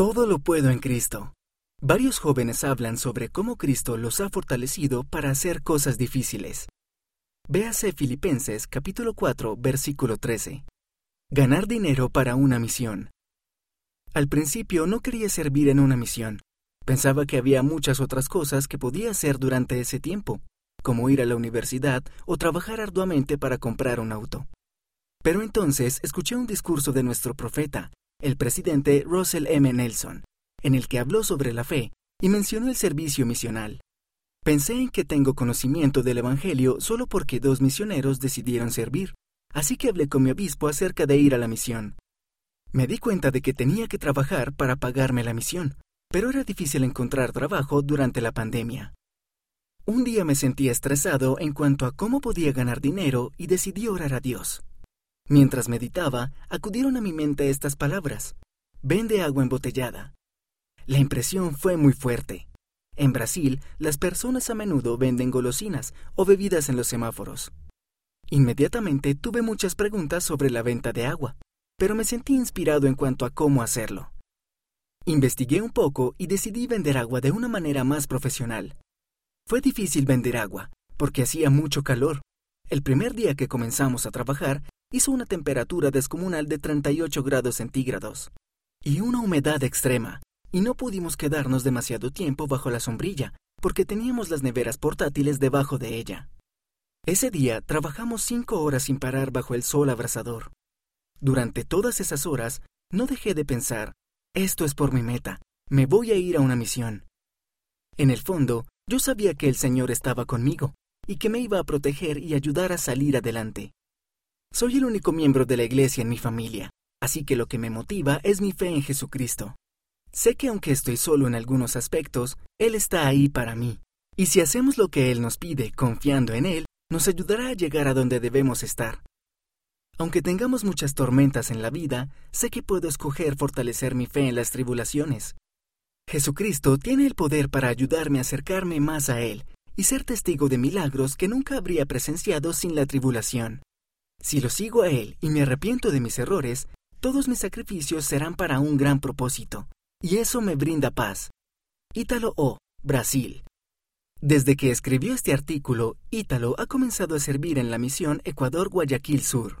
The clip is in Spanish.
Todo lo puedo en Cristo. Varios jóvenes hablan sobre cómo Cristo los ha fortalecido para hacer cosas difíciles. Véase Filipenses capítulo 4, versículo 13. Ganar dinero para una misión. Al principio no quería servir en una misión. Pensaba que había muchas otras cosas que podía hacer durante ese tiempo, como ir a la universidad o trabajar arduamente para comprar un auto. Pero entonces escuché un discurso de nuestro profeta, el presidente Russell M. Nelson, en el que habló sobre la fe y mencionó el servicio misional. Pensé en que tengo conocimiento del Evangelio solo porque dos misioneros decidieron servir, así que hablé con mi obispo acerca de ir a la misión. Me di cuenta de que tenía que trabajar para pagarme la misión, pero era difícil encontrar trabajo durante la pandemia. Un día me sentí estresado en cuanto a cómo podía ganar dinero y decidí orar a Dios. Mientras meditaba, acudieron a mi mente estas palabras. Vende agua embotellada. La impresión fue muy fuerte. En Brasil, las personas a menudo venden golosinas o bebidas en los semáforos. Inmediatamente tuve muchas preguntas sobre la venta de agua, pero me sentí inspirado en cuanto a cómo hacerlo. Investigué un poco y decidí vender agua de una manera más profesional. Fue difícil vender agua, porque hacía mucho calor. El primer día que comenzamos a trabajar, hizo una temperatura descomunal de 38 grados centígrados y una humedad extrema, y no pudimos quedarnos demasiado tiempo bajo la sombrilla, porque teníamos las neveras portátiles debajo de ella. Ese día trabajamos cinco horas sin parar bajo el sol abrasador. Durante todas esas horas, no dejé de pensar, esto es por mi meta, me voy a ir a una misión. En el fondo, yo sabía que el Señor estaba conmigo, y que me iba a proteger y ayudar a salir adelante. Soy el único miembro de la iglesia en mi familia, así que lo que me motiva es mi fe en Jesucristo. Sé que aunque estoy solo en algunos aspectos, Él está ahí para mí. Y si hacemos lo que Él nos pide confiando en Él, nos ayudará a llegar a donde debemos estar. Aunque tengamos muchas tormentas en la vida, sé que puedo escoger fortalecer mi fe en las tribulaciones. Jesucristo tiene el poder para ayudarme a acercarme más a Él y ser testigo de milagros que nunca habría presenciado sin la tribulación. Si lo sigo a Él y me arrepiento de mis errores, todos mis sacrificios serán para un gran propósito, y eso me brinda paz. Ítalo O, Brasil. Desde que escribió este artículo, Ítalo ha comenzado a servir en la misión Ecuador-Guayaquil Sur.